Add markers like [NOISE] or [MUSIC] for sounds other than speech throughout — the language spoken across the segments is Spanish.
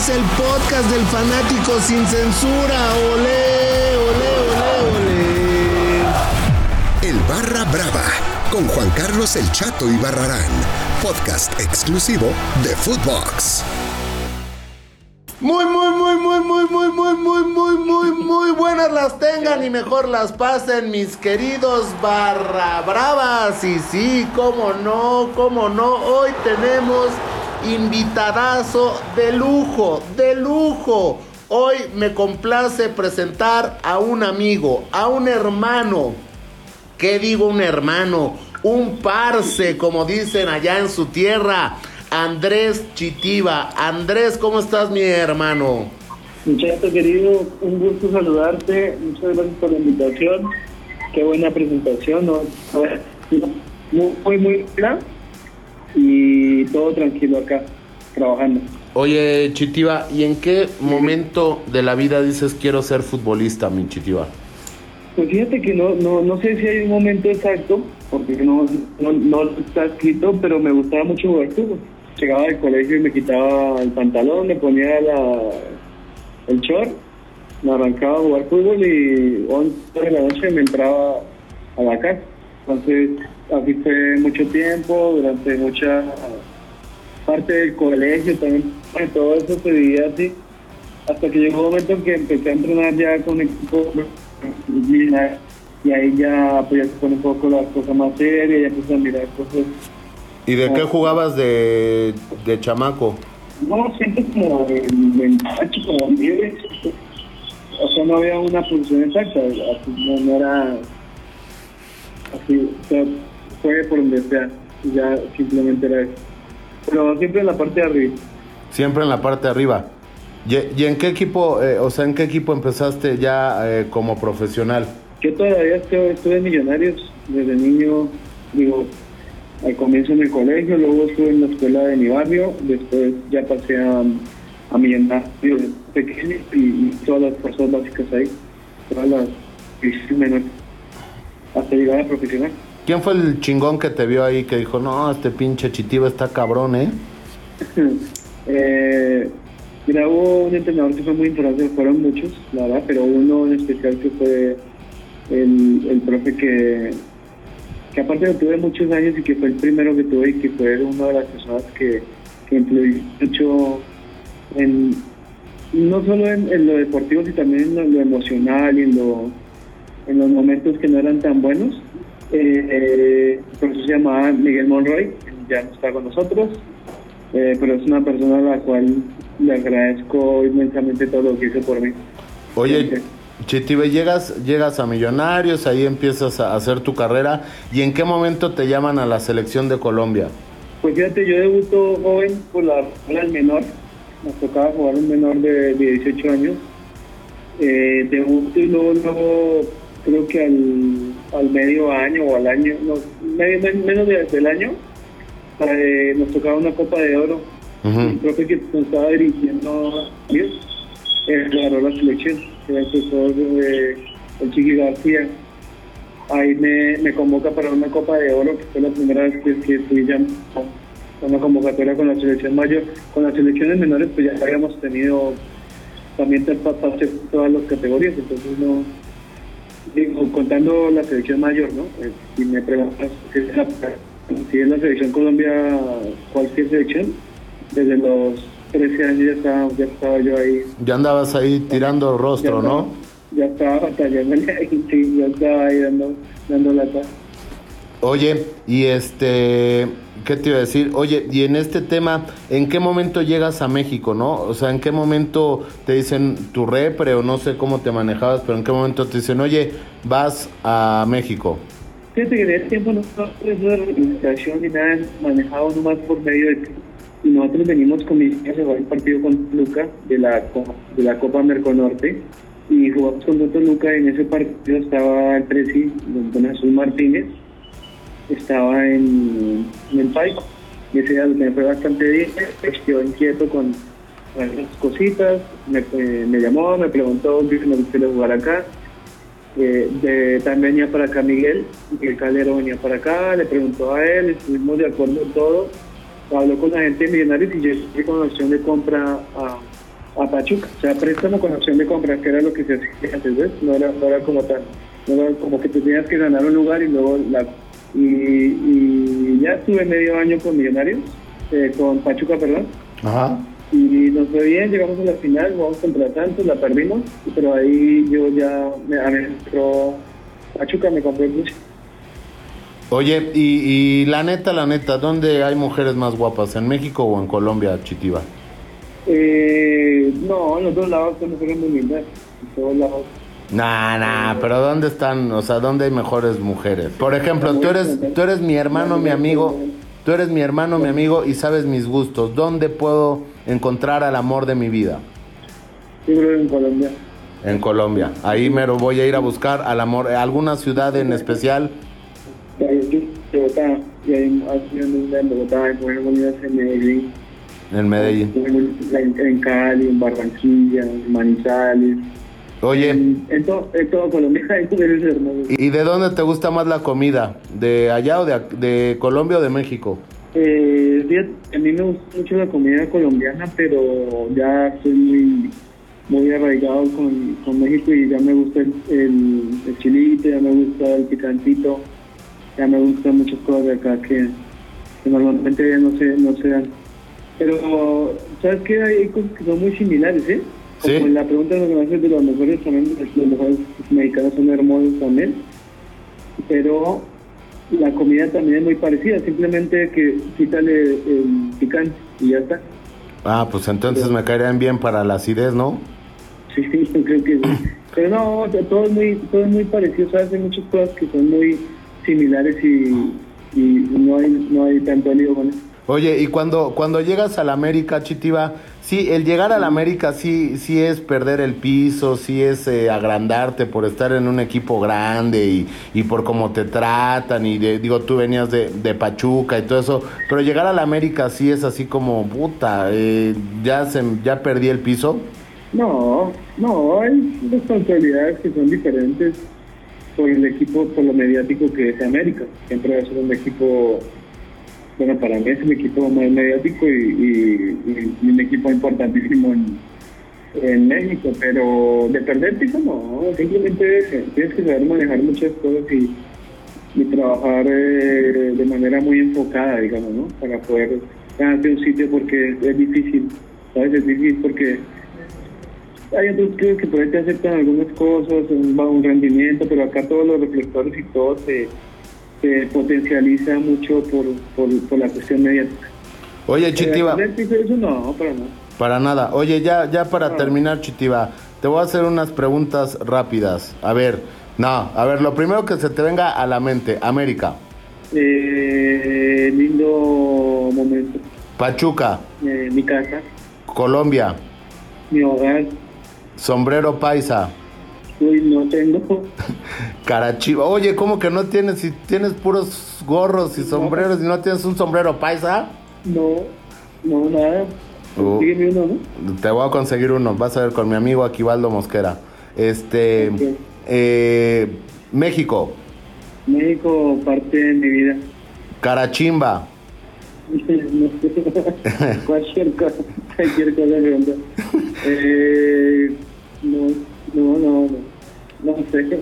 es el podcast del fanático sin censura. Olé, olé, olé, olé. El Barra Brava con Juan Carlos El Chato y Barrarán, podcast exclusivo de Footbox. Muy, muy, muy, muy, muy, muy, muy, muy, muy, muy, muy buenas las tengan y mejor las pasen mis queridos barra bravas. Y sí, cómo no, cómo no, hoy tenemos invitadazo de lujo, de lujo. Hoy me complace presentar a un amigo, a un hermano. ¿Qué digo un hermano? Un parce, como dicen allá en su tierra. Andrés Chitiba. Andrés, ¿cómo estás, mi hermano? Muchacho querido, un gusto saludarte. Muchas gracias por la invitación. Qué buena presentación. Muy, muy, muy buena. Y todo tranquilo acá, trabajando. Oye, Chitiba, ¿y en qué momento de la vida dices quiero ser futbolista, mi Chitiba? Pues fíjate que no, no, no sé si hay un momento exacto, porque no, no, no está escrito, pero me gustaba mucho jugar fútbol llegaba del colegio y me quitaba el pantalón, me ponía la, el short, me arrancaba a jugar fútbol y 11 de la noche me entraba a la casa. Entonces, así fue mucho tiempo, durante mucha parte del colegio también, todo eso se vivía así, hasta que llegó un momento en que empecé a entrenar ya con equipo y ahí ya, pues, ya se pone un poco las cosas más serias, ya empecé a mirar cosas ¿Y de qué jugabas de, de chamaco? No, siempre como en macho, como libre. O sea, no había una posición exacta, no, no era así, o sea, fue por donde sea, ya simplemente era eso. Pero siempre en la parte de arriba. Siempre en la parte de arriba. ¿Y, en qué equipo, eh, o sea, en qué equipo empezaste ya eh, como profesional? Yo todavía estuve, estuve en Millonarios desde niño, digo, al comienzo en el colegio, luego estuve en la escuela de mi barrio, después ya pasé a, a Millonarios pequeño y, todas las fuerzas básicas ahí, todas las menores, hasta llegar a profesional. ¿Quién fue el chingón que te vio ahí que dijo, no, este pinche chitivo está cabrón, eh? [LAUGHS] eh un entrenador que fue muy importante, fueron muchos, la verdad, pero uno en especial que fue el, el profe que que aparte lo tuve muchos años y que fue el primero que tuve y que fue una de las personas que, que influyó mucho en, no solo en, lo deportivo, sino también en lo, emocional y en, lo, en los momentos que no eran tan buenos. Eh, por eso se llamaba Miguel Monroy, ya no está con nosotros, eh, pero es una persona a la cual le agradezco inmensamente todo lo que hizo por mí. Oye, Chitibe, llegas, llegas a Millonarios, ahí empiezas a hacer tu carrera. ¿Y en qué momento te llaman a la selección de Colombia? Pues fíjate, yo debuto joven por la el menor. Nos tocaba jugar un menor de, 18 años. Eh, debuto y luego, creo que al, medio año o al año, no, menos del año, eh, nos tocaba una Copa de Oro. Creo que nos estaba dirigiendo, eh, ganó la selección el profesor eh, el Chiqui García. Ahí me, me, convoca para una Copa de Oro, que fue la primera vez que, que fui ya una convocatoria con la selección mayor. Con las selecciones menores, pues ya habíamos tenido también hacer todas las categorías, entonces no. Digo, contando la selección mayor, ¿no? Eh, si me preguntas si es la selección Colombia, cualquier selección, desde los 13 años ya estaba, ya estaba yo ahí. Ya andabas ahí tirando rostro, ¿no? Ya estaba batallando [LAUGHS] sí, ya estaba ahí dando, dando lata. Oye, y este, ¿qué te iba a decir? Oye, y en este tema, ¿en qué momento llegas a México, no? O sea, ¿en qué momento te dicen tu repre o no sé cómo te manejabas, pero en qué momento te dicen, oye, vas a México? Fíjate que en ese tiempo no de organización ni nada, manejado nomás por medio de y nosotros venimos con mi a jugar el partido con Luca de la, de la Copa Merconorte y jugamos con Don Luca y en ese partido estaba el presi, don Jesús Martínez, estaba en, el Paico y ese día me fue bastante bien, quedó inquieto con algunas cositas, me, eh, me llamó, me preguntó si me gustaría jugar acá. Eh, de, también venía para acá Miguel, Miguel Calero venía para acá, le preguntó a él, estuvimos de acuerdo en todo habló con la gente de Millonarios y yo con la opción de compra a, a Pachuca. O sea, préstamo con opción de compra, que era lo que se hacía antes, ¿ves? No era, no era como tal. No era como que tenías que ganar un lugar y luego la... Y, y ya estuve medio año con Millonarios, eh, con Pachuca, perdón. Ajá. Y nos fue bien, llegamos a la final, jugamos contra Santos, la perdimos, pero ahí yo ya me entró Pachuca, me compré mucho. Oye, y, y la neta, la neta, ¿dónde hay mujeres más guapas? ¿En México o en Colombia, Chitiva? Eh, no, en los dos lados son mujeres muy lindas. En todos lados. Nah, nah, pero ¿dónde están? O sea, ¿dónde hay mejores mujeres? Por ejemplo, tú eres, tú eres mi hermano, mi amigo, tú eres mi hermano, mi amigo y sabes mis gustos. ¿Dónde puedo encontrar al amor de mi vida? Yo creo en Colombia. En Colombia. Ahí me lo voy a ir a buscar al amor. ¿Alguna ciudad en especial? En Bogotá, y en en Medellín, En Medellín. en Cali, en Barranquilla, en Manizales. Oye, En, en, to- en todo Colombia [LAUGHS] hay mujeres hermosas. ¿y de dónde te gusta más la comida? ¿De allá o de, de Colombia o de México? Eh, a mí me gusta mucho la comida colombiana, pero ya estoy muy, muy arraigado con, con México y ya me gusta el, el, el chilito, ya me gusta el picantito, ya me gustan muchas cosas de acá que, que normalmente no se, no se dan. Pero, ¿sabes qué? Hay cosas que son muy similares, ¿eh? Como Sí. la pregunta que me de los mejores también, los mejores mexicanos son hermosos también pero la comida también es muy parecida, simplemente que quítale el picante y ya está. Ah, pues entonces me caerían bien para la acidez, ¿no? Sí, [LAUGHS] yo creo que sí. Pero no, todo es muy, todo es muy parecido, ¿sabes? Hay muchas cosas que son muy similares y, y no hay, no hay tanto lío con eso. Oye, y cuando, cuando llegas a la América, Chitiva, sí, el llegar a la América sí, sí es perder el piso, sí es eh, agrandarte por estar en un equipo grande y, y por cómo te tratan y de- digo, tú venías de, de Pachuca y todo eso, pero llegar a la América sí es así como, puta, eh, ya, se, ya perdí el piso. No, no, hay responsabilidades que son diferentes por el equipo, por lo mediático que es América. Siempre va a ser un equipo, bueno, para mí es un equipo muy mediático y, un equipo importantísimo en, en México, pero de perder piso no, simplemente tienes que saber manejar muchas cosas y, y trabajar eh, de manera muy enfocada, digamos, ¿no? Para poder ganarte un sitio porque es difícil, ¿sabes? Es difícil porque hay otros clubes que por ahí te aceptan algunas cosas, un, un rendimiento, pero acá todos los reflectores y todo se, se potencializa mucho por, por, por la cuestión mediática. Oye, Chitiva. Eh, ¿perder piso? Eso no, para nada. Para nada. Oye, ya, ya para Ah. terminar, Chitiva, te voy a hacer unas preguntas rápidas. A ver, no, a ver, lo primero que se te venga a la mente, América, Eh, lindo momento. Pachuca, Eh, mi casa, Colombia, mi hogar. sombrero paisa, Uy, no tengo. [LAUGHS] carachiva. Oye, ¿cómo que no tienes? Si tienes puros gorros y sombreros y no tienes un sombrero paisa, No, no, nada. Sígueme uno, ¿no? te voy a conseguir uno. Vas a ver con mi amigo Aquivaldo Mosquera. Este, eh, México, México, parte de mi vida. Carachimba, [LAUGHS] cualquier cosa, cualquier cosa. [LAUGHS] Eh, no, no, no, no, no sé,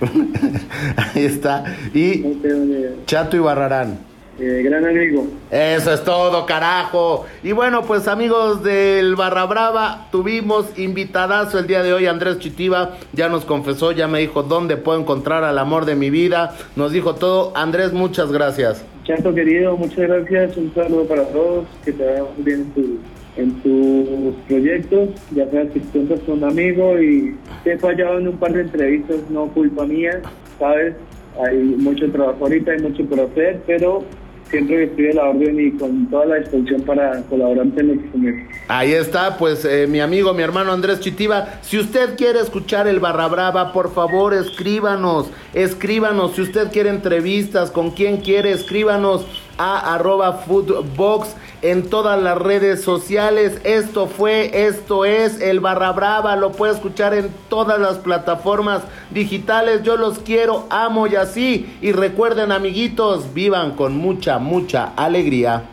[LAUGHS] ahí está. Y no. Chato y Barrarán. Eh, gran amigo, Eso es todo, carajo. Y bueno, pues amigos del Barra Brava, tuvimos invitadazo el día de hoy, Andrés Chitiva, ya nos confesó, ya me dijo dónde puedo encontrar al amor de mi vida, nos dijo todo. Andrés, muchas gracias. Chato querido, muchas gracias, un saludo para todos, que te vaya bien en, tu, en tus proyectos, ya sabes que cuentas con un amigo y te he fallado en un par de entrevistas, no culpa mía, sabes, hay mucho trabajo ahorita, hay mucho por hacer, pero siempre estoy a la orden y con toda la disposición para colaborar en se me- Ahí está, pues eh, mi amigo, mi hermano Andrés Chitiva. Si usted quiere escuchar el Barra Brava, por favor escríbanos, escríbanos. Si usted quiere entrevistas, con quien quiere, escríbanos a arroba foodbox en todas las redes sociales. Esto fue, esto es el Barra Brava. Lo puede escuchar en todas las plataformas digitales. Yo los quiero, amo y así. Y recuerden, amiguitos, vivan con mucha, mucha alegría.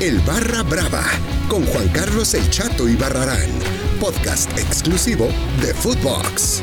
El Barra Brava con Juan Carlos El Chato y Barrarán, podcast exclusivo de Footbox.